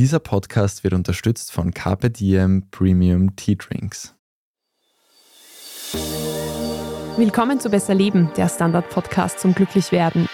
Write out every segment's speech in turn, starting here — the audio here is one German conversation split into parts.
Dieser Podcast wird unterstützt von Carpe Diem Premium Tea Drinks. Willkommen zu Besser Leben, der Standard-Podcast zum Glücklichwerden.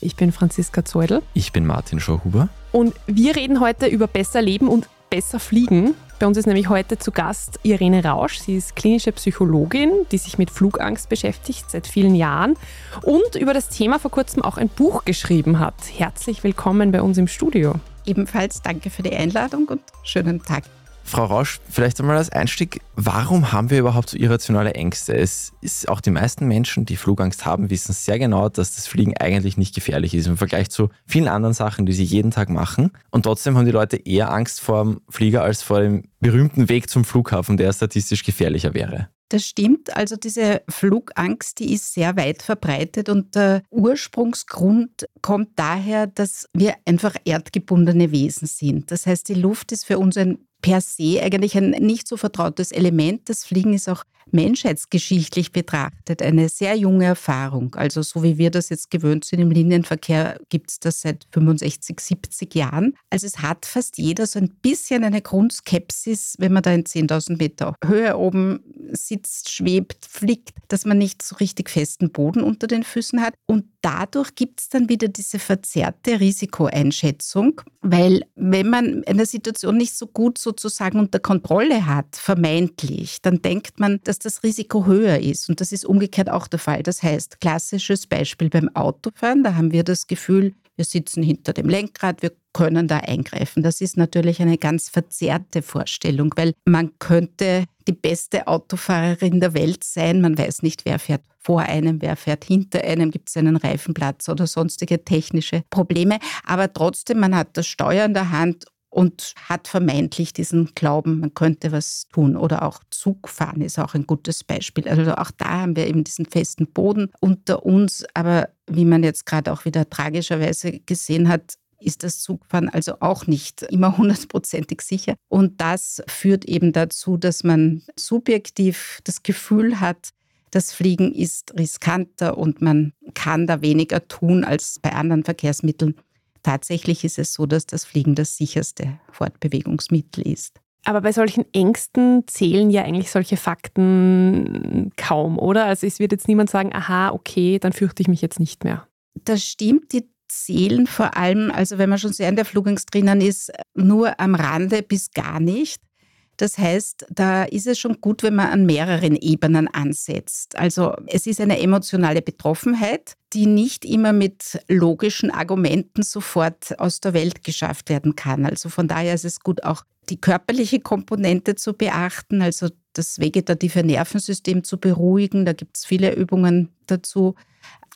Ich bin Franziska Zeudel. Ich bin Martin Schauhuber. Und wir reden heute über besser Leben und besser fliegen. Bei uns ist nämlich heute zu Gast Irene Rausch. Sie ist klinische Psychologin, die sich mit Flugangst beschäftigt seit vielen Jahren und über das Thema vor kurzem auch ein Buch geschrieben hat. Herzlich willkommen bei uns im Studio. Ebenfalls danke für die Einladung und schönen Tag. Frau Rausch, vielleicht einmal als Einstieg, warum haben wir überhaupt so irrationale Ängste? Es ist auch die meisten Menschen, die Flugangst haben, wissen sehr genau, dass das Fliegen eigentlich nicht gefährlich ist im Vergleich zu vielen anderen Sachen, die sie jeden Tag machen. Und trotzdem haben die Leute eher Angst vor dem Flieger als vor dem berühmten Weg zum Flughafen, der statistisch gefährlicher wäre. Das stimmt. Also diese Flugangst, die ist sehr weit verbreitet und der Ursprungsgrund kommt daher, dass wir einfach erdgebundene Wesen sind. Das heißt, die Luft ist für uns ein per se eigentlich ein nicht so vertrautes Element. Das Fliegen ist auch menschheitsgeschichtlich betrachtet eine sehr junge Erfahrung. Also so wie wir das jetzt gewöhnt sind im Linienverkehr, gibt es das seit 65, 70 Jahren. Also es hat fast jeder so ein bisschen eine Grundskepsis, wenn man da in 10.000 Meter Höhe oben sitzt, schwebt, fliegt, dass man nicht so richtig festen Boden unter den Füßen hat. Und dadurch gibt es dann wieder diese verzerrte Risikoeinschätzung, weil wenn man eine Situation nicht so gut sozusagen unter Kontrolle hat, vermeintlich, dann denkt man, dass das Risiko höher ist. Und das ist umgekehrt auch der Fall. Das heißt, klassisches Beispiel beim Autofahren, da haben wir das Gefühl, wir sitzen hinter dem Lenkrad, wir können da eingreifen. Das ist natürlich eine ganz verzerrte Vorstellung, weil man könnte die beste Autofahrerin der Welt sein. Man weiß nicht, wer fährt vor einem, wer fährt hinter einem, gibt es einen Reifenplatz oder sonstige technische Probleme. Aber trotzdem, man hat das Steuer in der Hand und hat vermeintlich diesen Glauben, man könnte was tun. Oder auch Zugfahren ist auch ein gutes Beispiel. Also auch da haben wir eben diesen festen Boden unter uns. Aber wie man jetzt gerade auch wieder tragischerweise gesehen hat, ist das Zugfahren also auch nicht immer hundertprozentig sicher. Und das führt eben dazu, dass man subjektiv das Gefühl hat, das Fliegen ist riskanter und man kann da weniger tun als bei anderen Verkehrsmitteln. Tatsächlich ist es so, dass das Fliegen das sicherste Fortbewegungsmittel ist. Aber bei solchen Ängsten zählen ja eigentlich solche Fakten kaum, oder? Also es wird jetzt niemand sagen, aha, okay, dann fürchte ich mich jetzt nicht mehr. Das stimmt, die zählen vor allem, also wenn man schon sehr in der Flugangst drinnen ist, nur am Rande bis gar nicht. Das heißt, da ist es schon gut, wenn man an mehreren Ebenen ansetzt. Also es ist eine emotionale Betroffenheit, die nicht immer mit logischen Argumenten sofort aus der Welt geschafft werden kann. Also von daher ist es gut, auch die körperliche Komponente zu beachten, also das vegetative Nervensystem zu beruhigen. Da gibt es viele Übungen dazu.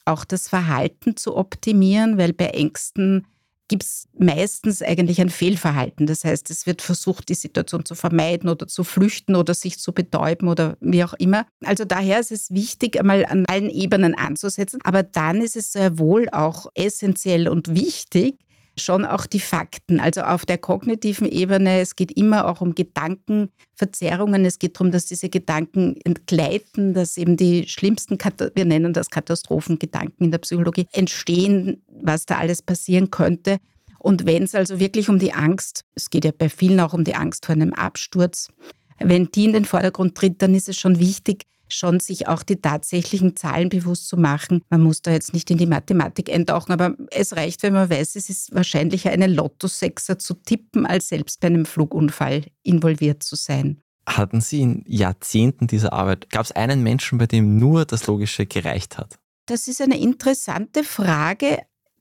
Auch das Verhalten zu optimieren, weil bei Ängsten gibt es meistens eigentlich ein Fehlverhalten. Das heißt, es wird versucht, die Situation zu vermeiden oder zu flüchten oder sich zu betäuben oder wie auch immer. Also daher ist es wichtig, einmal an allen Ebenen anzusetzen. Aber dann ist es sehr wohl auch essentiell und wichtig, schon auch die Fakten. Also auf der kognitiven Ebene, es geht immer auch um Gedankenverzerrungen. Es geht darum, dass diese Gedanken entgleiten, dass eben die schlimmsten, wir nennen das Katastrophengedanken in der Psychologie, entstehen, was da alles passieren könnte. Und wenn es also wirklich um die Angst, es geht ja bei vielen auch um die Angst vor einem Absturz, wenn die in den Vordergrund tritt, dann ist es schon wichtig, schon sich auch die tatsächlichen Zahlen bewusst zu machen. Man muss da jetzt nicht in die Mathematik eintauchen, aber es reicht, wenn man weiß, es ist wahrscheinlicher, einen Lottosechser zu tippen, als selbst bei einem Flugunfall involviert zu sein. Hatten Sie in Jahrzehnten dieser Arbeit, gab es einen Menschen, bei dem nur das Logische gereicht hat? Das ist eine interessante Frage.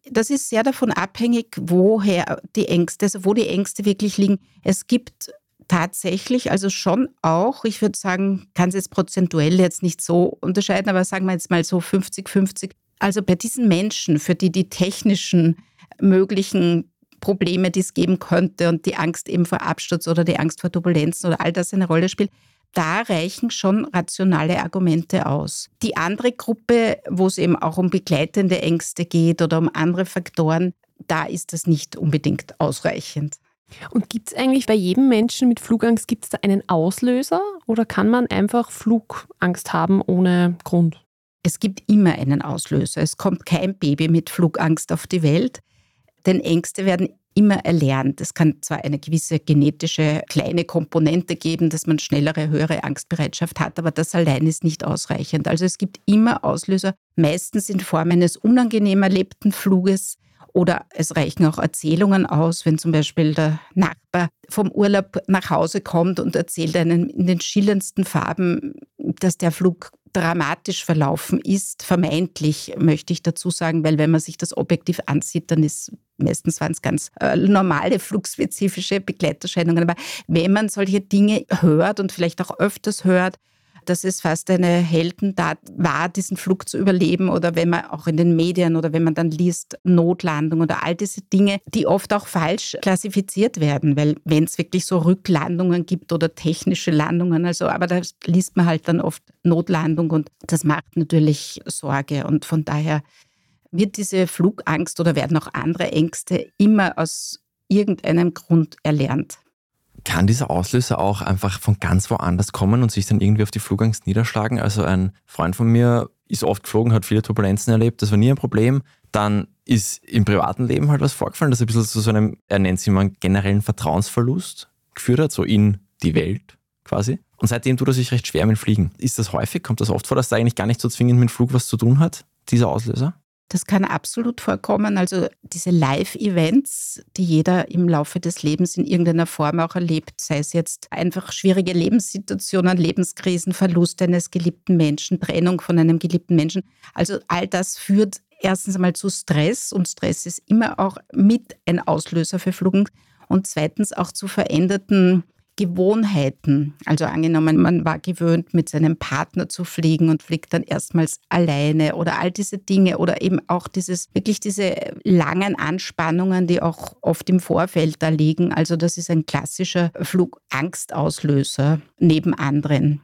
Das ist sehr davon abhängig, woher die Ängste, also wo die Ängste wirklich liegen. Es gibt tatsächlich, also schon auch, ich würde sagen, kann es jetzt prozentuell jetzt nicht so unterscheiden, aber sagen wir jetzt mal so 50-50. Also bei diesen Menschen, für die die technischen möglichen Probleme, die es geben könnte und die Angst eben vor Absturz oder die Angst vor Turbulenzen oder all das eine Rolle spielt, da reichen schon rationale Argumente aus. Die andere Gruppe, wo es eben auch um begleitende Ängste geht oder um andere Faktoren, da ist das nicht unbedingt ausreichend. Und gibt es eigentlich bei jedem Menschen mit Flugangst, gibt es da einen Auslöser oder kann man einfach Flugangst haben ohne Grund? Es gibt immer einen Auslöser. Es kommt kein Baby mit Flugangst auf die Welt, denn Ängste werden immer erlernt. Es kann zwar eine gewisse genetische kleine Komponente geben, dass man schnellere, höhere Angstbereitschaft hat, aber das allein ist nicht ausreichend. Also es gibt immer Auslöser, meistens in Form eines unangenehm erlebten Fluges, oder es reichen auch Erzählungen aus, wenn zum Beispiel der Nachbar vom Urlaub nach Hause kommt und erzählt einen in den schillerndsten Farben, dass der Flug dramatisch verlaufen ist, vermeintlich möchte ich dazu sagen, weil wenn man sich das objektiv ansieht, dann ist meistens waren es ganz äh, normale flugspezifische Begleiterscheinungen. Aber wenn man solche Dinge hört und vielleicht auch öfters hört, dass es fast eine Heldentat war, diesen Flug zu überleben oder wenn man auch in den Medien oder wenn man dann liest, Notlandung oder all diese Dinge, die oft auch falsch klassifiziert werden, weil wenn es wirklich so Rücklandungen gibt oder technische Landungen, also aber da liest man halt dann oft Notlandung und das macht natürlich Sorge und von daher wird diese Flugangst oder werden auch andere Ängste immer aus irgendeinem Grund erlernt kann dieser Auslöser auch einfach von ganz woanders kommen und sich dann irgendwie auf die Flugangst niederschlagen? Also ein Freund von mir ist oft geflogen, hat viele Turbulenzen erlebt, das war nie ein Problem. Dann ist im privaten Leben halt was vorgefallen, das ein bisschen zu so einem, er nennt es immer generellen Vertrauensverlust geführt hat, so in die Welt quasi. Und seitdem tut er sich recht schwer mit Fliegen. Ist das häufig? Kommt das oft vor, dass da eigentlich gar nicht so zwingend mit dem Flug was zu tun hat, dieser Auslöser? Das kann absolut vorkommen. Also diese Live-Events, die jeder im Laufe des Lebens in irgendeiner Form auch erlebt, sei es jetzt einfach schwierige Lebenssituationen, Lebenskrisen, Verlust eines geliebten Menschen, Trennung von einem geliebten Menschen. Also all das führt erstens einmal zu Stress und Stress ist immer auch mit ein Auslöser für Flugen und zweitens auch zu veränderten Gewohnheiten. Also angenommen, man war gewöhnt, mit seinem Partner zu fliegen und fliegt dann erstmals alleine oder all diese Dinge oder eben auch dieses, wirklich diese langen Anspannungen, die auch oft im Vorfeld da liegen. Also das ist ein klassischer Flugangstauslöser neben anderen.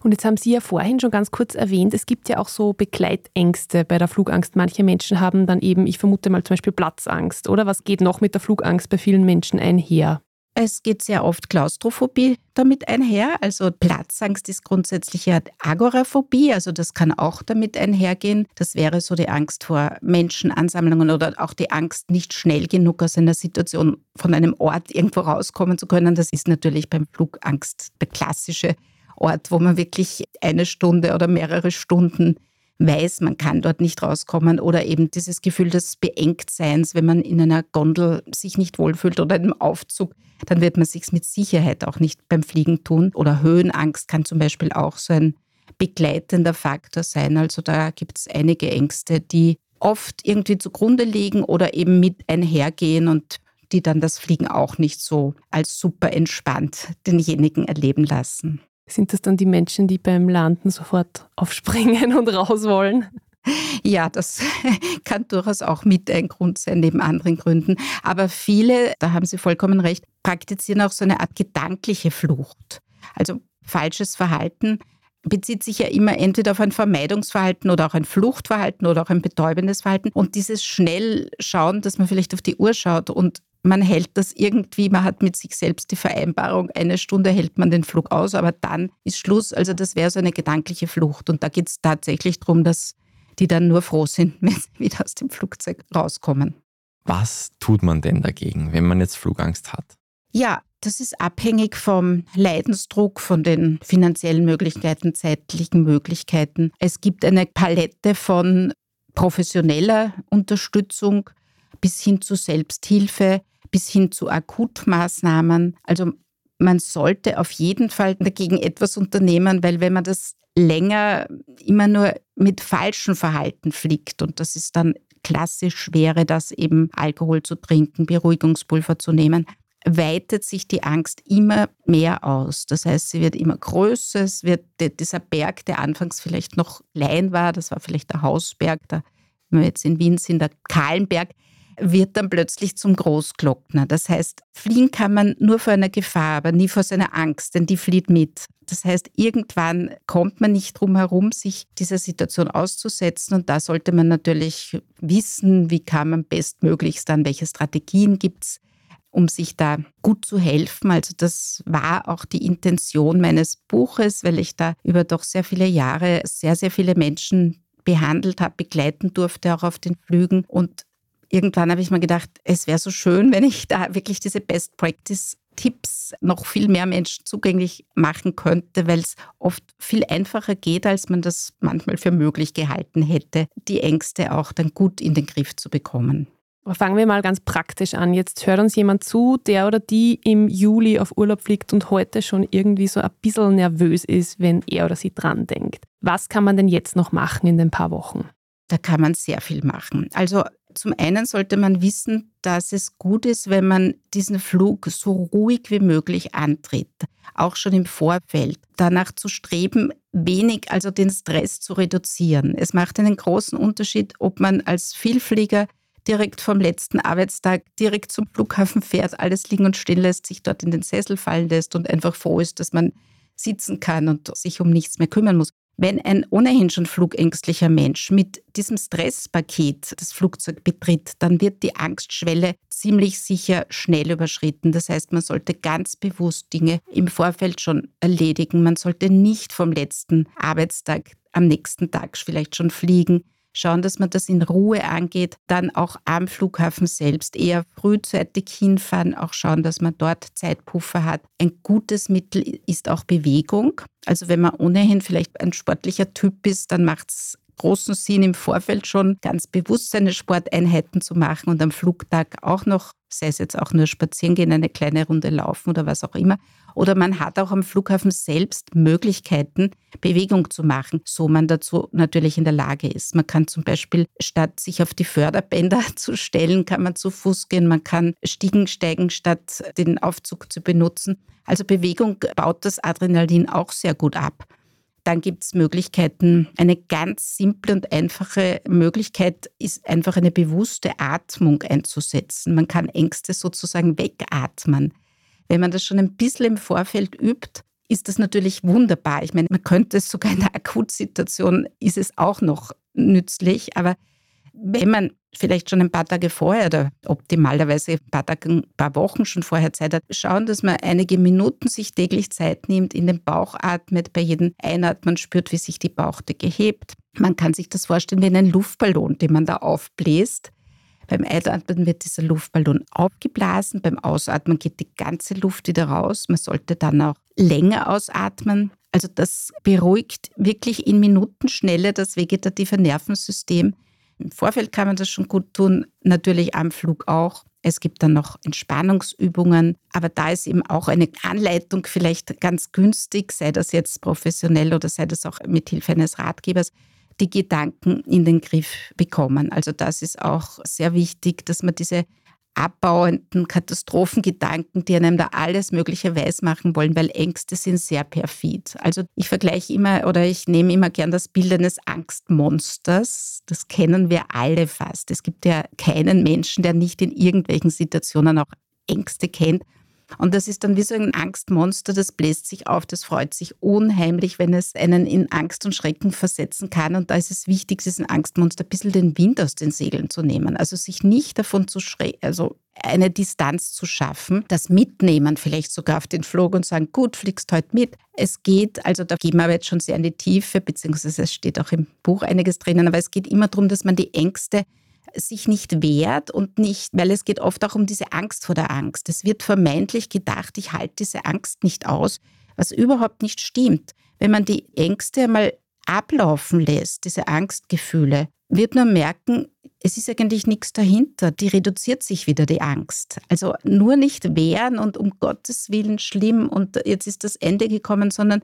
Und jetzt haben Sie ja vorhin schon ganz kurz erwähnt, es gibt ja auch so Begleitängste bei der Flugangst. Manche Menschen haben dann eben, ich vermute mal zum Beispiel Platzangst. Oder was geht noch mit der Flugangst bei vielen Menschen einher? Es geht sehr oft Klaustrophobie damit einher. Also Platzangst ist grundsätzlich ja Agoraphobie, also das kann auch damit einhergehen. Das wäre so die Angst vor Menschenansammlungen oder auch die Angst, nicht schnell genug aus einer Situation von einem Ort irgendwo rauskommen zu können. Das ist natürlich beim Flugangst der klassische Ort, wo man wirklich eine Stunde oder mehrere Stunden weiß, man kann dort nicht rauskommen oder eben dieses Gefühl des Beengtseins, wenn man in einer Gondel sich nicht wohlfühlt oder im Aufzug, dann wird man sich mit Sicherheit auch nicht beim Fliegen tun. Oder Höhenangst kann zum Beispiel auch so ein begleitender Faktor sein. Also da gibt es einige Ängste, die oft irgendwie zugrunde liegen oder eben mit einhergehen und die dann das Fliegen auch nicht so als super entspannt denjenigen erleben lassen. Sind das dann die Menschen, die beim Landen sofort aufspringen und raus wollen? Ja, das kann durchaus auch mit ein Grund sein, neben anderen Gründen. Aber viele, da haben Sie vollkommen recht, praktizieren auch so eine Art gedankliche Flucht. Also falsches Verhalten bezieht sich ja immer entweder auf ein Vermeidungsverhalten oder auch ein Fluchtverhalten oder auch ein betäubendes Verhalten. Und dieses schnell schauen, dass man vielleicht auf die Uhr schaut und man hält das irgendwie, man hat mit sich selbst die Vereinbarung, eine Stunde hält man den Flug aus, aber dann ist Schluss. Also das wäre so eine gedankliche Flucht. Und da geht es tatsächlich darum, dass die dann nur froh sind, wenn sie wieder aus dem Flugzeug rauskommen. Was tut man denn dagegen, wenn man jetzt Flugangst hat? Ja, das ist abhängig vom Leidensdruck, von den finanziellen Möglichkeiten, zeitlichen Möglichkeiten. Es gibt eine Palette von professioneller Unterstützung bis hin zu Selbsthilfe, bis hin zu Akutmaßnahmen. Also man sollte auf jeden Fall dagegen etwas unternehmen, weil wenn man das länger immer nur mit falschem Verhalten fliegt und das ist dann klassisch wäre das eben Alkohol zu trinken, Beruhigungspulver zu nehmen, weitet sich die Angst immer mehr aus. Das heißt, sie wird immer größer. Es wird dieser Berg, der anfangs vielleicht noch klein war, das war vielleicht der Hausberg, da, wenn wir jetzt in Wien sind, der Kahlenberg, wird dann plötzlich zum Großglockner. Das heißt, fliehen kann man nur vor einer Gefahr, aber nie vor seiner Angst, denn die flieht mit. Das heißt, irgendwann kommt man nicht drum herum, sich dieser Situation auszusetzen. Und da sollte man natürlich wissen, wie kann man bestmöglichst dann, welche Strategien gibt es, um sich da gut zu helfen. Also das war auch die Intention meines Buches, weil ich da über doch sehr viele Jahre sehr, sehr viele Menschen behandelt habe, begleiten durfte, auch auf den Flügen. Und irgendwann habe ich mir gedacht, es wäre so schön, wenn ich da wirklich diese Best Practice Tipps noch viel mehr Menschen zugänglich machen könnte, weil es oft viel einfacher geht, als man das manchmal für möglich gehalten hätte, die Ängste auch dann gut in den Griff zu bekommen. Aber fangen wir mal ganz praktisch an. Jetzt hört uns jemand zu, der oder die im Juli auf Urlaub fliegt und heute schon irgendwie so ein bisschen nervös ist, wenn er oder sie dran denkt. Was kann man denn jetzt noch machen in den paar Wochen? Da kann man sehr viel machen. Also zum einen sollte man wissen, dass es gut ist, wenn man diesen Flug so ruhig wie möglich antritt, auch schon im Vorfeld. Danach zu streben, wenig, also den Stress zu reduzieren. Es macht einen großen Unterschied, ob man als Vielflieger direkt vom letzten Arbeitstag direkt zum Flughafen fährt, alles liegen und stehen lässt, sich dort in den Sessel fallen lässt und einfach froh ist, dass man sitzen kann und sich um nichts mehr kümmern muss. Wenn ein ohnehin schon flugängstlicher Mensch mit diesem Stresspaket das Flugzeug betritt, dann wird die Angstschwelle ziemlich sicher schnell überschritten. Das heißt, man sollte ganz bewusst Dinge im Vorfeld schon erledigen. Man sollte nicht vom letzten Arbeitstag am nächsten Tag vielleicht schon fliegen schauen, dass man das in Ruhe angeht, dann auch am Flughafen selbst eher frühzeitig hinfahren, auch schauen, dass man dort Zeitpuffer hat. Ein gutes Mittel ist auch Bewegung. Also wenn man ohnehin vielleicht ein sportlicher Typ ist, dann macht es großen Sinn, im Vorfeld schon ganz bewusst seine Sporteinheiten zu machen und am Flugtag auch noch, sei es jetzt auch nur spazieren gehen, eine kleine Runde laufen oder was auch immer. Oder man hat auch am Flughafen selbst Möglichkeiten, Bewegung zu machen, so man dazu natürlich in der Lage ist. Man kann zum Beispiel, statt sich auf die Förderbänder zu stellen, kann man zu Fuß gehen, man kann Stiegen steigen, statt den Aufzug zu benutzen. Also Bewegung baut das Adrenalin auch sehr gut ab. Dann gibt es Möglichkeiten. Eine ganz simple und einfache Möglichkeit ist einfach eine bewusste Atmung einzusetzen. Man kann Ängste sozusagen wegatmen. Wenn man das schon ein bisschen im Vorfeld übt, ist das natürlich wunderbar. Ich meine, man könnte es sogar in der Akutsituation, ist es auch noch nützlich, aber wenn man vielleicht schon ein paar Tage vorher oder optimalerweise ein paar, Tage, ein paar Wochen schon vorher Zeit hat, schauen, dass man einige Minuten sich täglich Zeit nimmt, in den Bauch atmet, bei jedem Einatmen spürt, wie sich die Bauchdecke hebt. Man kann sich das vorstellen wie einen Luftballon, den man da aufbläst. Beim Einatmen wird dieser Luftballon aufgeblasen, beim Ausatmen geht die ganze Luft wieder raus. Man sollte dann auch länger ausatmen. Also das beruhigt wirklich in Minutenschnelle das vegetative Nervensystem im Vorfeld kann man das schon gut tun, natürlich am Flug auch. Es gibt dann noch Entspannungsübungen, aber da ist eben auch eine Anleitung vielleicht ganz günstig, sei das jetzt professionell oder sei das auch mit Hilfe eines Ratgebers, die Gedanken in den Griff bekommen. Also das ist auch sehr wichtig, dass man diese abbauenden Katastrophengedanken, die einem da alles Mögliche weismachen wollen, weil Ängste sind sehr perfid. Also ich vergleiche immer oder ich nehme immer gern das Bild eines Angstmonsters. Das kennen wir alle fast. Es gibt ja keinen Menschen, der nicht in irgendwelchen Situationen auch Ängste kennt. Und das ist dann wie so ein Angstmonster, das bläst sich auf, das freut sich unheimlich, wenn es einen in Angst und Schrecken versetzen kann. Und da ist es wichtig, diesen Angstmonster ein bisschen den Wind aus den Segeln zu nehmen. Also sich nicht davon zu schrecken, also eine Distanz zu schaffen, das Mitnehmen vielleicht sogar auf den Flug und sagen, gut, fliegst heute mit. Es geht, also da gehen wir aber jetzt schon sehr in die Tiefe, beziehungsweise es steht auch im Buch einiges drinnen, aber es geht immer darum, dass man die Ängste sich nicht wehrt und nicht, weil es geht oft auch um diese Angst vor der Angst. Es wird vermeintlich gedacht, ich halte diese Angst nicht aus, was überhaupt nicht stimmt. Wenn man die Ängste einmal ablaufen lässt, diese Angstgefühle, wird man merken, es ist eigentlich nichts dahinter. Die reduziert sich wieder, die Angst. Also nur nicht wehren und um Gottes Willen schlimm und jetzt ist das Ende gekommen, sondern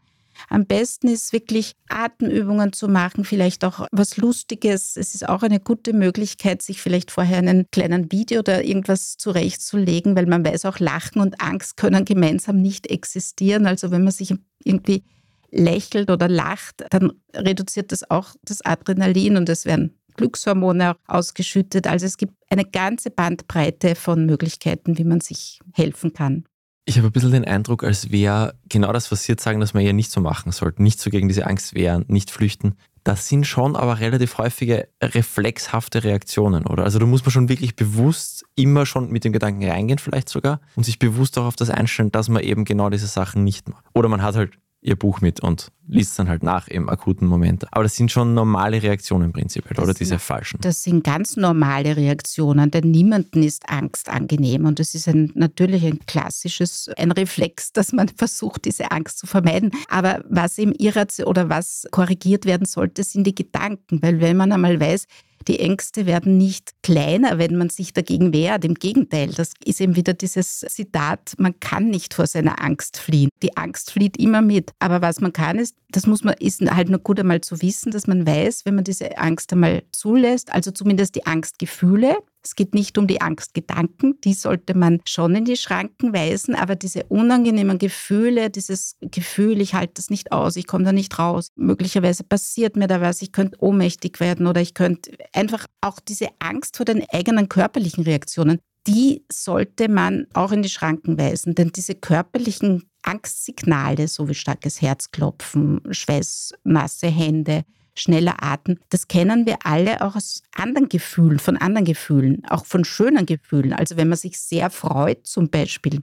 am besten ist wirklich Atemübungen zu machen, vielleicht auch was Lustiges. Es ist auch eine gute Möglichkeit, sich vielleicht vorher einen kleinen Video oder irgendwas zurechtzulegen, weil man weiß auch, Lachen und Angst können gemeinsam nicht existieren. Also wenn man sich irgendwie lächelt oder lacht, dann reduziert das auch das Adrenalin und es werden Glückshormone ausgeschüttet. Also es gibt eine ganze Bandbreite von Möglichkeiten, wie man sich helfen kann. Ich habe ein bisschen den Eindruck, als wäre genau das, was Sie jetzt sagen, dass man ja nicht so machen sollte. Nicht so gegen diese Angst wehren, nicht flüchten. das sind schon aber relativ häufige reflexhafte Reaktionen, oder? Also da muss man schon wirklich bewusst immer schon mit dem Gedanken reingehen, vielleicht sogar, und sich bewusst auch auf das einstellen, dass man eben genau diese Sachen nicht macht. Oder man hat halt ihr Buch mit und liest es dann halt nach im akuten Moment. Aber das sind schon normale Reaktionen prinzipiell, oder diese falschen? Das sind ganz normale Reaktionen, denn niemanden ist Angst angenehm. Und das ist ein, natürlich ein klassisches, ein Reflex, dass man versucht, diese Angst zu vermeiden. Aber was im irrational oder was korrigiert werden sollte, sind die Gedanken. Weil wenn man einmal weiß, die Ängste werden nicht kleiner, wenn man sich dagegen wehrt. Im Gegenteil, das ist eben wieder dieses Zitat, man kann nicht vor seiner Angst fliehen. Die Angst flieht immer mit. Aber was man kann, das muss man, ist halt nur gut einmal zu wissen, dass man weiß, wenn man diese Angst einmal zulässt, also zumindest die Angstgefühle, es geht nicht um die Angstgedanken, die sollte man schon in die Schranken weisen, aber diese unangenehmen Gefühle, dieses Gefühl, ich halte das nicht aus, ich komme da nicht raus, möglicherweise passiert mir da was, ich könnte ohnmächtig werden oder ich könnte einfach auch diese Angst vor den eigenen körperlichen Reaktionen, die sollte man auch in die Schranken weisen, denn diese körperlichen Angstsignale, so wie starkes Herzklopfen, Schweiß, nasse Hände, schneller Atem. Das kennen wir alle auch aus anderen Gefühlen, von anderen Gefühlen, auch von schönen Gefühlen. Also wenn man sich sehr freut zum Beispiel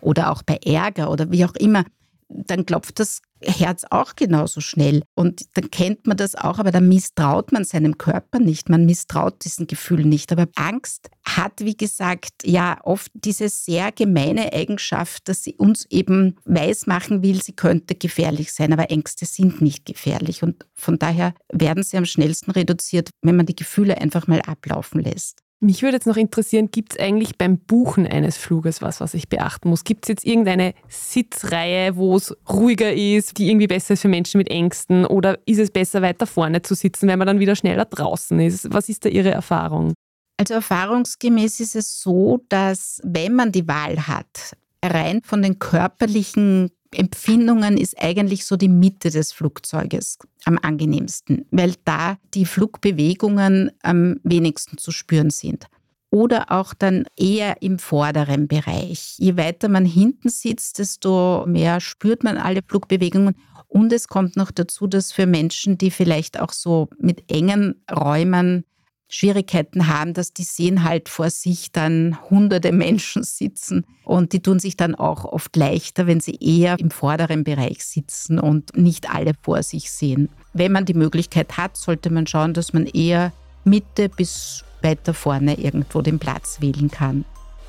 oder auch bei Ärger oder wie auch immer, dann klopft das Herz auch genauso schnell. Und dann kennt man das auch, aber dann misstraut man seinem Körper nicht. Man misstraut diesen Gefühlen nicht. Aber Angst hat, wie gesagt, ja oft diese sehr gemeine Eigenschaft, dass sie uns eben weismachen will, sie könnte gefährlich sein. Aber Ängste sind nicht gefährlich. Und von daher werden sie am schnellsten reduziert, wenn man die Gefühle einfach mal ablaufen lässt. Mich würde jetzt noch interessieren, gibt es eigentlich beim Buchen eines Fluges was, was ich beachten muss? Gibt es jetzt irgendeine Sitzreihe, wo es ruhiger ist, die irgendwie besser ist für Menschen mit Ängsten? Oder ist es besser, weiter vorne zu sitzen, wenn man dann wieder schneller draußen ist? Was ist da Ihre Erfahrung? Also erfahrungsgemäß ist es so, dass wenn man die Wahl hat, rein von den körperlichen Empfindungen ist eigentlich so die Mitte des Flugzeuges am angenehmsten, weil da die Flugbewegungen am wenigsten zu spüren sind. Oder auch dann eher im vorderen Bereich. Je weiter man hinten sitzt, desto mehr spürt man alle Flugbewegungen. Und es kommt noch dazu, dass für Menschen, die vielleicht auch so mit engen Räumen Schwierigkeiten haben, dass die sehen halt vor sich dann hunderte Menschen sitzen und die tun sich dann auch oft leichter, wenn sie eher im vorderen Bereich sitzen und nicht alle vor sich sehen. Wenn man die Möglichkeit hat, sollte man schauen, dass man eher Mitte bis weiter vorne irgendwo den Platz wählen kann.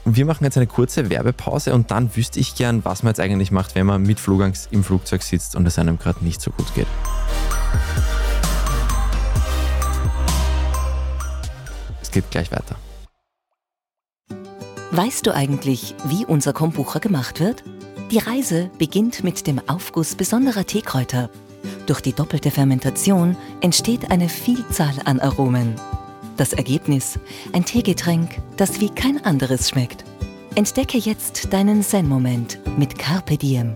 Wir machen jetzt eine kurze Werbepause und dann wüsste ich gern, was man jetzt eigentlich macht, wenn man mit Flugangst im Flugzeug sitzt und es einem gerade nicht so gut geht. Geht gleich weiter. Weißt du eigentlich, wie unser Kombucha gemacht wird? Die Reise beginnt mit dem Aufguss besonderer Teekräuter. Durch die doppelte Fermentation entsteht eine Vielzahl an Aromen. Das Ergebnis: ein Teegetränk, das wie kein anderes schmeckt. Entdecke jetzt deinen Zen-Moment mit Carpe Diem.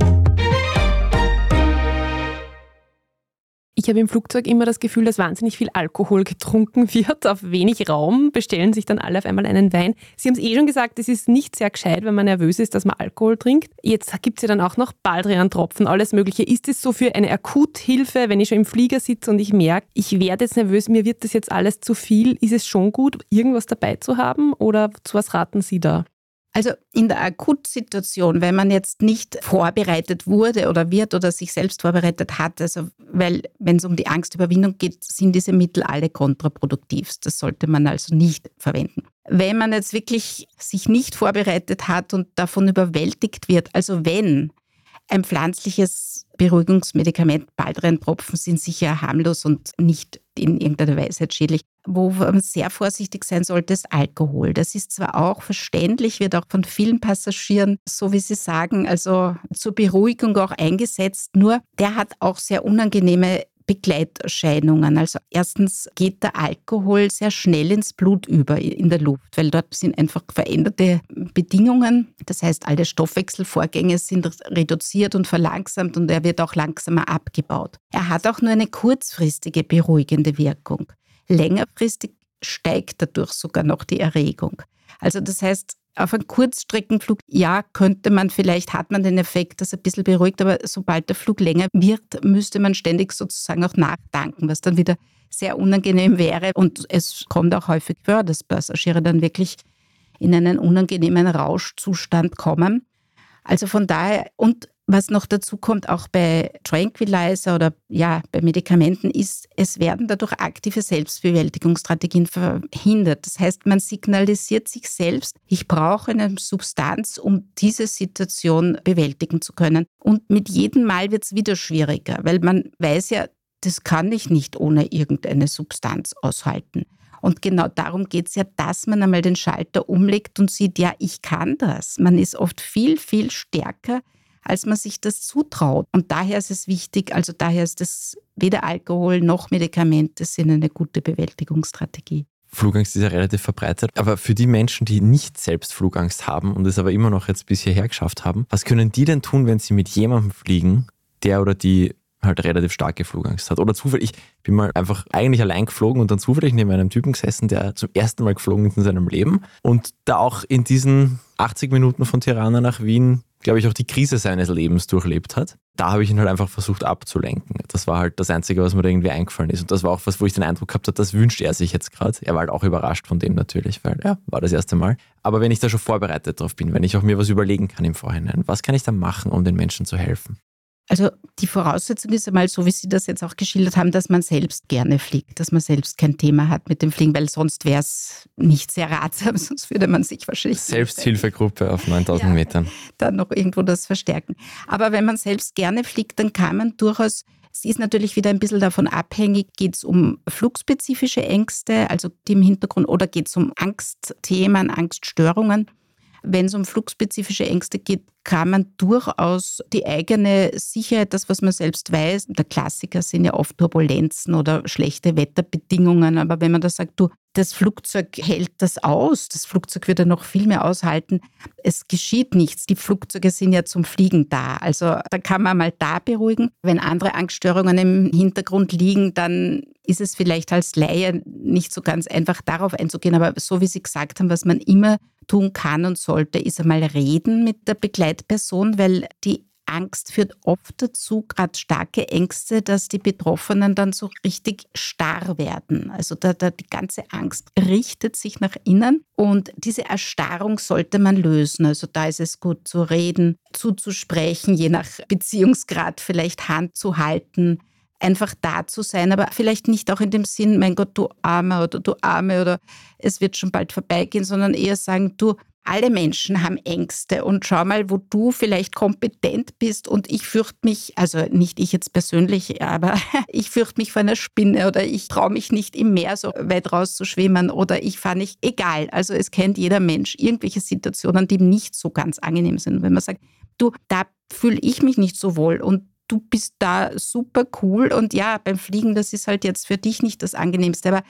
Ich habe im Flugzeug immer das Gefühl, dass wahnsinnig viel Alkohol getrunken wird auf wenig Raum, bestellen sich dann alle auf einmal einen Wein. Sie haben es eh schon gesagt, es ist nicht sehr gescheit, wenn man nervös ist, dass man Alkohol trinkt. Jetzt gibt es ja dann auch noch Baldrian-Tropfen, alles Mögliche. Ist es so für eine Akuthilfe, wenn ich schon im Flieger sitze und ich merke, ich werde jetzt nervös, mir wird das jetzt alles zu viel? Ist es schon gut, irgendwas dabei zu haben oder zu was raten Sie da? Also in der Akutsituation, wenn man jetzt nicht vorbereitet wurde oder wird oder sich selbst vorbereitet hat, also weil wenn es um die Angstüberwindung geht, sind diese Mittel alle kontraproduktiv. Das sollte man also nicht verwenden. Wenn man jetzt wirklich sich nicht vorbereitet hat und davon überwältigt wird, also wenn ein pflanzliches Beruhigungsmedikament, Baldrian-Tropfen sind sicher harmlos und nicht in irgendeiner Weise schädlich. Wo man sehr vorsichtig sein sollte, ist Alkohol. Das ist zwar auch verständlich, wird auch von vielen Passagieren, so wie Sie sagen, also zur Beruhigung auch eingesetzt, nur der hat auch sehr unangenehme Begleiterscheinungen. Also erstens geht der Alkohol sehr schnell ins Blut über in der Luft, weil dort sind einfach veränderte Bedingungen. Das heißt, alle Stoffwechselvorgänge sind reduziert und verlangsamt und er wird auch langsamer abgebaut. Er hat auch nur eine kurzfristige beruhigende Wirkung. Längerfristig steigt dadurch sogar noch die Erregung. Also das heißt, auf einem Kurzstreckenflug, ja, könnte man vielleicht, hat man den Effekt, dass er ein bisschen beruhigt, aber sobald der Flug länger wird, müsste man ständig sozusagen auch nachdanken, was dann wieder sehr unangenehm wäre. Und es kommt auch häufig vor, dass Passagiere dann wirklich in einen unangenehmen Rauschzustand kommen. Also von daher, und was noch dazu kommt, auch bei Tranquilizer oder ja, bei Medikamenten, ist, es werden dadurch aktive Selbstbewältigungsstrategien verhindert. Das heißt, man signalisiert sich selbst, ich brauche eine Substanz, um diese Situation bewältigen zu können. Und mit jedem Mal wird es wieder schwieriger, weil man weiß ja, das kann ich nicht ohne irgendeine Substanz aushalten. Und genau darum geht es ja, dass man einmal den Schalter umlegt und sieht, ja, ich kann das. Man ist oft viel, viel stärker als man sich das zutraut. Und daher ist es wichtig, also daher ist es weder Alkohol noch Medikamente sind eine gute Bewältigungsstrategie. Flugangst ist ja relativ verbreitet. Aber für die Menschen, die nicht selbst Flugangst haben und es aber immer noch jetzt bis hierher geschafft haben, was können die denn tun, wenn sie mit jemandem fliegen, der oder die halt relativ starke Flugangst hat. Oder zufällig, ich bin mal einfach eigentlich allein geflogen und dann zufällig neben einem Typen gesessen, der zum ersten Mal geflogen ist in seinem Leben und da auch in diesen 80 Minuten von Tirana nach Wien glaube ich, auch die Krise seines Lebens durchlebt hat. Da habe ich ihn halt einfach versucht abzulenken. Das war halt das Einzige, was mir da irgendwie eingefallen ist. Und das war auch was, wo ich den Eindruck gehabt habe, das wünscht er sich jetzt gerade. Er war halt auch überrascht von dem natürlich, weil ja, war das erste Mal. Aber wenn ich da schon vorbereitet drauf bin, wenn ich auch mir was überlegen kann im Vorhinein, was kann ich da machen, um den Menschen zu helfen? Also die Voraussetzung ist einmal so, wie Sie das jetzt auch geschildert haben, dass man selbst gerne fliegt, dass man selbst kein Thema hat mit dem Fliegen, weil sonst wäre es nicht sehr ratsam, sonst würde man sich wahrscheinlich... Selbsthilfegruppe auf 9000 ja, Metern. Dann noch irgendwo das verstärken. Aber wenn man selbst gerne fliegt, dann kann man durchaus es ist natürlich wieder ein bisschen davon abhängig, geht es um flugspezifische Ängste, also die im Hintergrund, oder geht es um Angstthemen, Angststörungen. Wenn es um flugspezifische Ängste geht, kann man durchaus die eigene Sicherheit, das, was man selbst weiß, der Klassiker sind ja oft Turbulenzen oder schlechte Wetterbedingungen, aber wenn man da sagt, du, das Flugzeug hält das aus, das Flugzeug wird ja noch viel mehr aushalten, es geschieht nichts, die Flugzeuge sind ja zum Fliegen da, also da kann man mal da beruhigen. Wenn andere Angststörungen im Hintergrund liegen, dann ist es vielleicht als Laie nicht so ganz einfach darauf einzugehen, aber so wie Sie gesagt haben, was man immer tun kann und sollte, ist einmal reden mit der Begleitperson, weil die Angst führt oft dazu, gerade starke Ängste, dass die Betroffenen dann so richtig starr werden. Also da, da, die ganze Angst richtet sich nach innen und diese Erstarrung sollte man lösen. Also da ist es gut zu reden, zuzusprechen, je nach Beziehungsgrad vielleicht Hand zu halten, einfach da zu sein, aber vielleicht nicht auch in dem Sinn, mein Gott, du Arme oder du Arme oder es wird schon bald vorbeigehen, sondern eher sagen, du, alle Menschen haben Ängste und schau mal, wo du vielleicht kompetent bist und ich fürchte mich, also nicht ich jetzt persönlich, aber ich fürchte mich vor einer Spinne oder ich traue mich nicht im Meer so weit raus zu schwimmen oder ich fahre nicht, egal. Also es kennt jeder Mensch irgendwelche Situationen, die nicht so ganz angenehm sind. wenn man sagt, du, da fühle ich mich nicht so wohl und du bist da super cool und ja, beim Fliegen, das ist halt jetzt für dich nicht das angenehmste, aber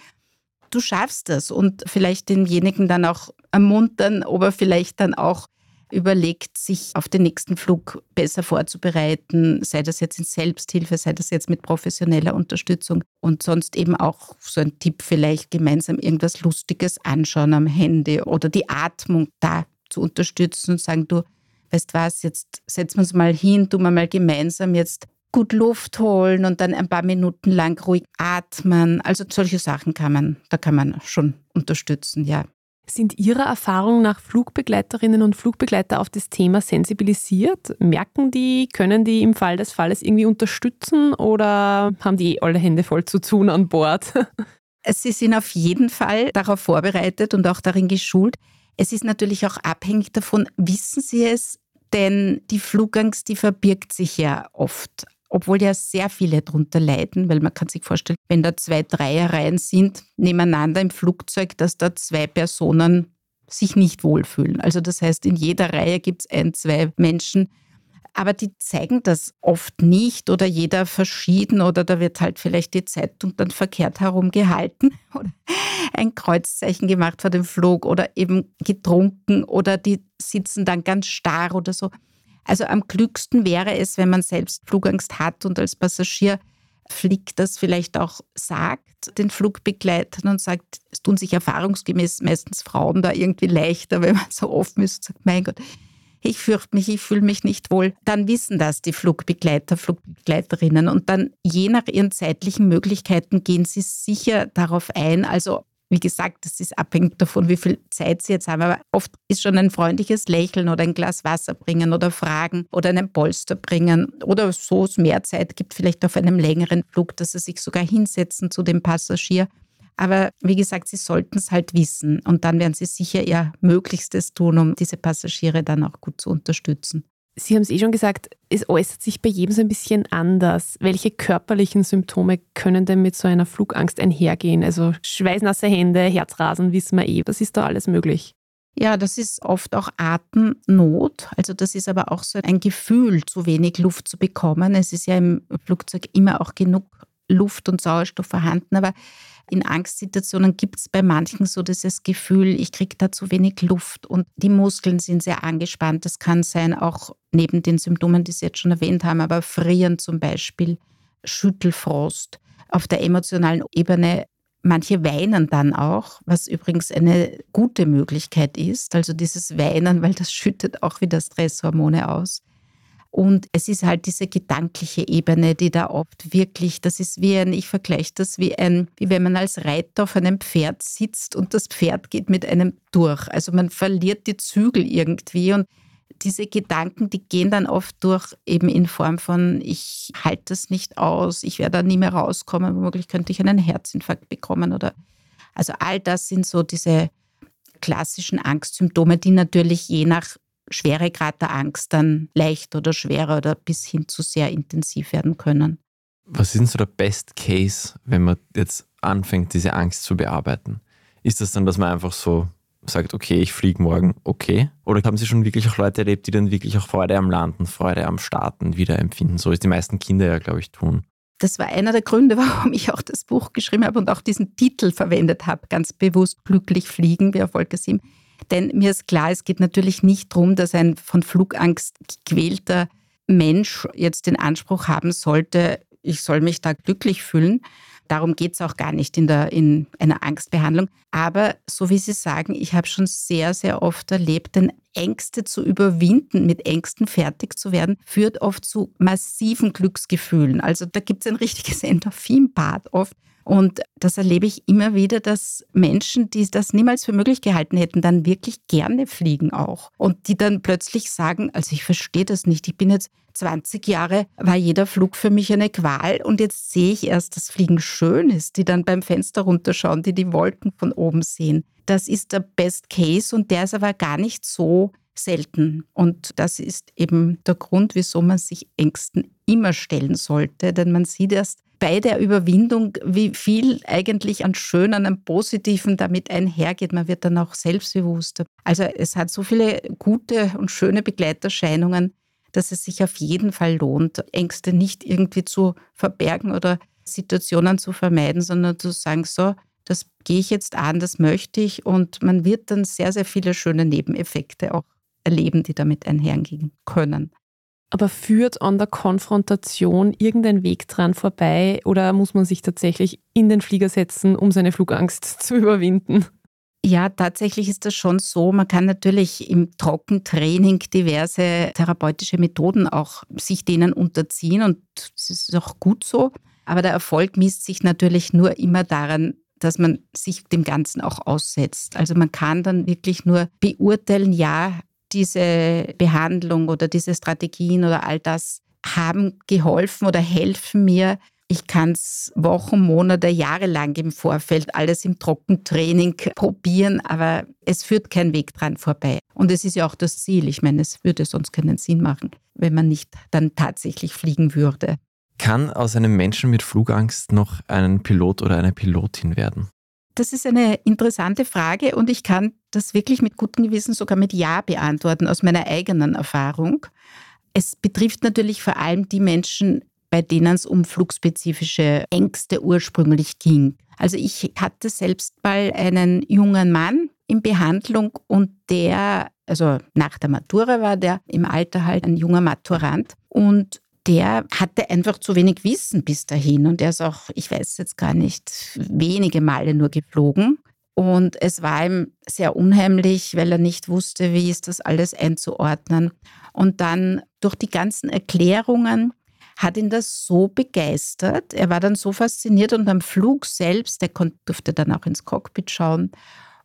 du schaffst das und vielleicht denjenigen dann auch ermuntern, ob er vielleicht dann auch überlegt, sich auf den nächsten Flug besser vorzubereiten, sei das jetzt in Selbsthilfe, sei das jetzt mit professioneller Unterstützung und sonst eben auch so ein Tipp vielleicht gemeinsam irgendwas Lustiges anschauen am Handy oder die Atmung da zu unterstützen und sagen, du, weißt was, jetzt setzen wir uns mal hin, tun wir mal gemeinsam jetzt gut Luft holen und dann ein paar Minuten lang ruhig atmen. Also solche Sachen kann man, da kann man schon unterstützen, ja. Sind Ihrer Erfahrung nach Flugbegleiterinnen und Flugbegleiter auf das Thema sensibilisiert? Merken die, können die im Fall des Falles irgendwie unterstützen oder haben die alle Hände voll zu tun an Bord? Sie sind auf jeden Fall darauf vorbereitet und auch darin geschult. Es ist natürlich auch abhängig davon, wissen Sie es, denn die Flugangst, die verbirgt sich ja oft, obwohl ja sehr viele darunter leiden, weil man kann sich vorstellen, wenn da zwei Dreierreihen sind nebeneinander im Flugzeug, dass da zwei Personen sich nicht wohlfühlen. Also das heißt, in jeder Reihe gibt es ein, zwei Menschen, Aber die zeigen das oft nicht oder jeder verschieden oder da wird halt vielleicht die Zeitung dann verkehrt herum gehalten oder ein Kreuzzeichen gemacht vor dem Flug oder eben getrunken oder die sitzen dann ganz starr oder so. Also am klügsten wäre es, wenn man selbst Flugangst hat und als Passagier fliegt, das vielleicht auch sagt, den Flugbegleitern und sagt, es tun sich erfahrungsgemäß meistens Frauen da irgendwie leichter, wenn man so offen ist und sagt, mein Gott, ich fürchte mich, ich fühle mich nicht wohl, dann wissen das die Flugbegleiter, Flugbegleiterinnen und dann je nach ihren zeitlichen Möglichkeiten gehen sie sicher darauf ein. Also wie gesagt, das ist abhängig davon, wie viel Zeit Sie jetzt haben. Aber oft ist schon ein freundliches Lächeln oder ein Glas Wasser bringen oder fragen oder einen Polster bringen oder so es mehr Zeit gibt, vielleicht auf einem längeren Flug, dass Sie sich sogar hinsetzen zu dem Passagier. Aber wie gesagt, Sie sollten es halt wissen und dann werden Sie sicher Ihr Möglichstes tun, um diese Passagiere dann auch gut zu unterstützen. Sie haben es eh schon gesagt, es äußert sich bei jedem so ein bisschen anders. Welche körperlichen Symptome können denn mit so einer Flugangst einhergehen? Also schweißnasse Hände, Herzrasen, wissen wir eh. Was ist da alles möglich? Ja, das ist oft auch Atemnot. Also das ist aber auch so ein Gefühl, zu wenig Luft zu bekommen. Es ist ja im Flugzeug immer auch genug Luft und Sauerstoff vorhanden, aber in Angstsituationen gibt es bei manchen so dieses Gefühl, ich kriege da zu wenig Luft und die Muskeln sind sehr angespannt. Das kann sein, auch neben den Symptomen, die Sie jetzt schon erwähnt haben, aber Frieren zum Beispiel, Schüttelfrost. Auf der emotionalen Ebene Manche weinen dann auch, was übrigens eine gute Möglichkeit ist. Also dieses Weinen, weil das schüttet auch wieder Stresshormone aus. Und es ist halt diese gedankliche Ebene, die da oft wirklich, das ist wie ein, ich vergleiche das wie ein, wie wenn man als Reiter auf einem Pferd sitzt und das Pferd geht mit einem durch. Also man verliert die Zügel irgendwie und diese Gedanken, die gehen dann oft durch eben in Form von, ich halte das nicht aus, ich werde da nie mehr rauskommen, womöglich könnte ich einen Herzinfarkt bekommen oder, also all das sind so diese klassischen Angstsymptome, die natürlich je nach Schweregrad der Angst dann leicht oder schwerer oder bis hin zu sehr intensiv werden können. Was ist denn so der Best Case, wenn man jetzt anfängt, diese Angst zu bearbeiten? Ist das dann, dass man einfach so sagt, okay, ich fliege morgen, okay? Oder haben Sie schon wirklich auch Leute erlebt, die dann wirklich auch Freude am Landen, Freude am Starten wieder empfinden, so wie es die meisten Kinder ja, glaube ich, tun? Das war einer der Gründe, warum ich auch das Buch geschrieben habe und auch diesen Titel verwendet habe, ganz bewusst glücklich fliegen, wie Erfolg Sim denn mir ist klar, es geht natürlich nicht darum, dass ein von Flugangst gequälter Mensch jetzt den Anspruch haben sollte, ich soll mich da glücklich fühlen. Darum geht es auch gar nicht in, der, in einer Angstbehandlung. Aber so wie Sie sagen, ich habe schon sehr, sehr oft erlebt, denn Ängste zu überwinden, mit Ängsten fertig zu werden, führt oft zu massiven Glücksgefühlen. Also da gibt es ein richtiges Endorphinbad oft. Und das erlebe ich immer wieder, dass Menschen, die das niemals für möglich gehalten hätten, dann wirklich gerne fliegen auch. Und die dann plötzlich sagen, also ich verstehe das nicht, ich bin jetzt 20 Jahre, war jeder Flug für mich eine Qual und jetzt sehe ich erst, dass Fliegen schön ist, die dann beim Fenster runterschauen, die die Wolken von oben sehen. Das ist der Best Case und der ist aber gar nicht so selten. Und das ist eben der Grund, wieso man sich Ängsten immer stellen sollte, denn man sieht erst, bei der Überwindung, wie viel eigentlich an Schönen, an Positiven damit einhergeht. Man wird dann auch selbstbewusster. Also es hat so viele gute und schöne Begleiterscheinungen, dass es sich auf jeden Fall lohnt, Ängste nicht irgendwie zu verbergen oder Situationen zu vermeiden, sondern zu sagen, so, das gehe ich jetzt an, das möchte ich und man wird dann sehr, sehr viele schöne Nebeneffekte auch erleben, die damit einhergehen können. Aber führt an der Konfrontation irgendein Weg dran vorbei oder muss man sich tatsächlich in den Flieger setzen, um seine Flugangst zu überwinden? Ja, tatsächlich ist das schon so. Man kann natürlich im Trockentraining diverse therapeutische Methoden auch sich denen unterziehen und es ist auch gut so. Aber der Erfolg misst sich natürlich nur immer daran, dass man sich dem Ganzen auch aussetzt. Also man kann dann wirklich nur beurteilen, ja, diese Behandlung oder diese Strategien oder all das haben geholfen oder helfen mir. Ich kann es Wochen, Monate, Jahre lang im Vorfeld alles im Trockentraining probieren, aber es führt kein Weg dran vorbei. Und es ist ja auch das Ziel. Ich meine, es würde sonst keinen Sinn machen, wenn man nicht dann tatsächlich fliegen würde. Kann aus einem Menschen mit Flugangst noch ein Pilot oder eine Pilotin werden? Das ist eine interessante Frage und ich kann das wirklich mit gutem Gewissen sogar mit Ja beantworten aus meiner eigenen Erfahrung. Es betrifft natürlich vor allem die Menschen, bei denen es um flugspezifische Ängste ursprünglich ging. Also ich hatte selbst mal einen jungen Mann in Behandlung und der, also nach der Matura war der im Alter halt ein junger Maturant und der hatte einfach zu wenig Wissen bis dahin und er ist auch, ich weiß jetzt gar nicht, wenige Male nur geflogen. Und es war ihm sehr unheimlich, weil er nicht wusste, wie ist das alles einzuordnen. Und dann durch die ganzen Erklärungen hat ihn das so begeistert. Er war dann so fasziniert und am Flug selbst, er durfte dann auch ins Cockpit schauen.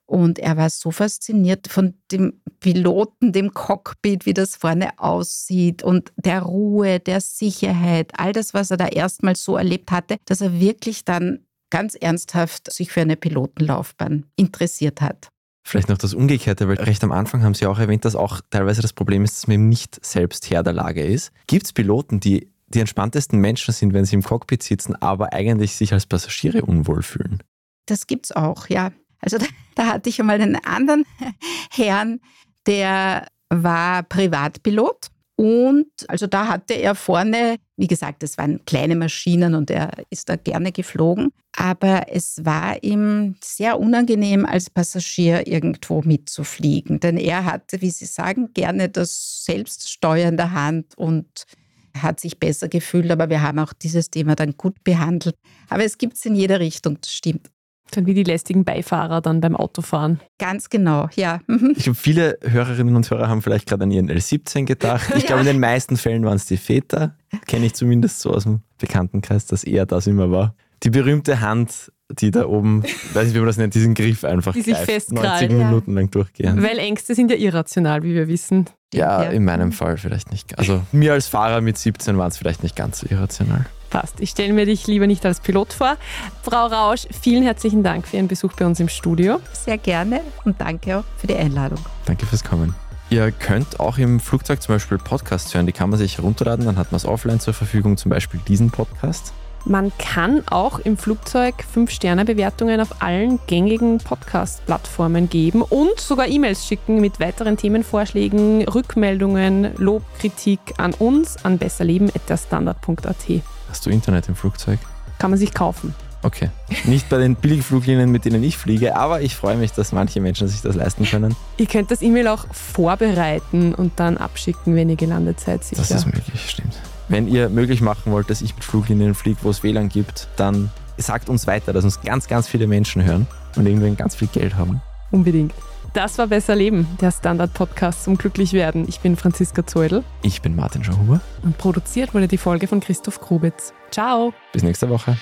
Und er war so fasziniert von dem Piloten, dem Cockpit, wie das vorne aussieht und der Ruhe, der Sicherheit, all das, was er da erstmals so erlebt hatte, dass er wirklich dann ganz ernsthaft sich für eine Pilotenlaufbahn interessiert hat. Vielleicht noch das Umgekehrte, weil recht am Anfang haben Sie auch erwähnt, dass auch teilweise das Problem ist, dass man eben nicht selbst Herr der Lage ist. Gibt es Piloten, die die entspanntesten Menschen sind, wenn sie im Cockpit sitzen, aber eigentlich sich als Passagiere unwohl fühlen. Das gibt's auch, ja. Also da, da hatte ich einmal einen anderen Herrn, der war Privatpilot und also da hatte er vorne, wie gesagt, es waren kleine Maschinen und er ist da gerne geflogen. Aber es war ihm sehr unangenehm, als Passagier irgendwo mitzufliegen. Denn er hatte, wie Sie sagen, gerne das Selbststeuern in der Hand und hat sich besser gefühlt, aber wir haben auch dieses Thema dann gut behandelt. Aber es gibt es in jeder Richtung, das stimmt. Dann wie die lästigen Beifahrer dann beim Autofahren. Ganz genau, ja. Mhm. Ich glaube, viele Hörerinnen und Hörer haben vielleicht gerade an ihren L17 gedacht. Ich glaube, in den meisten Fällen waren es die Väter. Kenne ich zumindest so aus dem Bekanntenkreis, dass eher das immer war. Die berühmte Hand, die da oben, weiß nicht, wie man das nennt, diesen Griff einfach die sich greift, 90 Minuten lang durchgehen. Weil Ängste sind ja irrational, wie wir wissen. Ja, ja, in meinem Fall vielleicht nicht. Also mir als Fahrer mit 17 war es vielleicht nicht ganz so irrational. Passt. Ich stelle mir dich lieber nicht als Pilot vor. Frau Rausch, vielen herzlichen Dank für Ihren Besuch bei uns im Studio. Sehr gerne und danke auch für die Einladung. Danke fürs Kommen. Ihr könnt auch im Flugzeug zum Beispiel Podcasts hören. Die kann man sich herunterladen, dann hat man es offline zur Verfügung, zum Beispiel diesen Podcast. Man kann auch im Flugzeug 5-Sterne-Bewertungen auf allen gängigen Podcast-Plattformen geben und sogar E-Mails schicken mit weiteren Themenvorschlägen, Rückmeldungen, Lob, Kritik an uns an besserleben.at. Hast du Internet im Flugzeug? Kann man sich kaufen. Okay. Nicht bei den Billigfluglinien, mit denen ich fliege, aber ich freue mich, dass manche Menschen sich das leisten können. Ihr könnt das E-Mail auch vorbereiten und dann abschicken, wenn ihr gelandet seid. Sicher. Das ist möglich, stimmt. Wenn ihr möglich machen wollt, dass ich mit Fluglinien fliege, wo es WLAN gibt, dann sagt uns weiter, dass uns ganz, ganz viele Menschen hören und irgendwann ganz viel Geld haben. Unbedingt. Das war Besser Leben, der Standard-Podcast zum Glücklichwerden. Ich bin Franziska Zeudel. Ich bin Martin Schauhuber. Und produziert wurde die Folge von Christoph Grubitz. Ciao. Bis nächste Woche.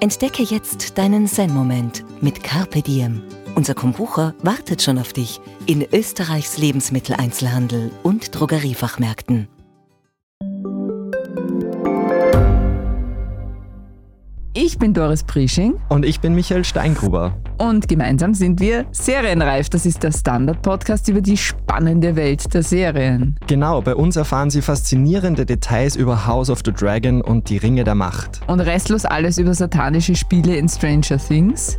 Entdecke jetzt deinen Zen-Moment mit Carpe Diem. Unser Kombucha wartet schon auf dich in Österreichs Lebensmitteleinzelhandel und Drogeriefachmärkten. Ich bin Doris Prisching. Und ich bin Michael Steingruber. Und gemeinsam sind wir Serienreif. Das ist der Standard-Podcast über die spannende Welt der Serien. Genau, bei uns erfahren Sie faszinierende Details über House of the Dragon und die Ringe der Macht. Und restlos alles über satanische Spiele in Stranger Things.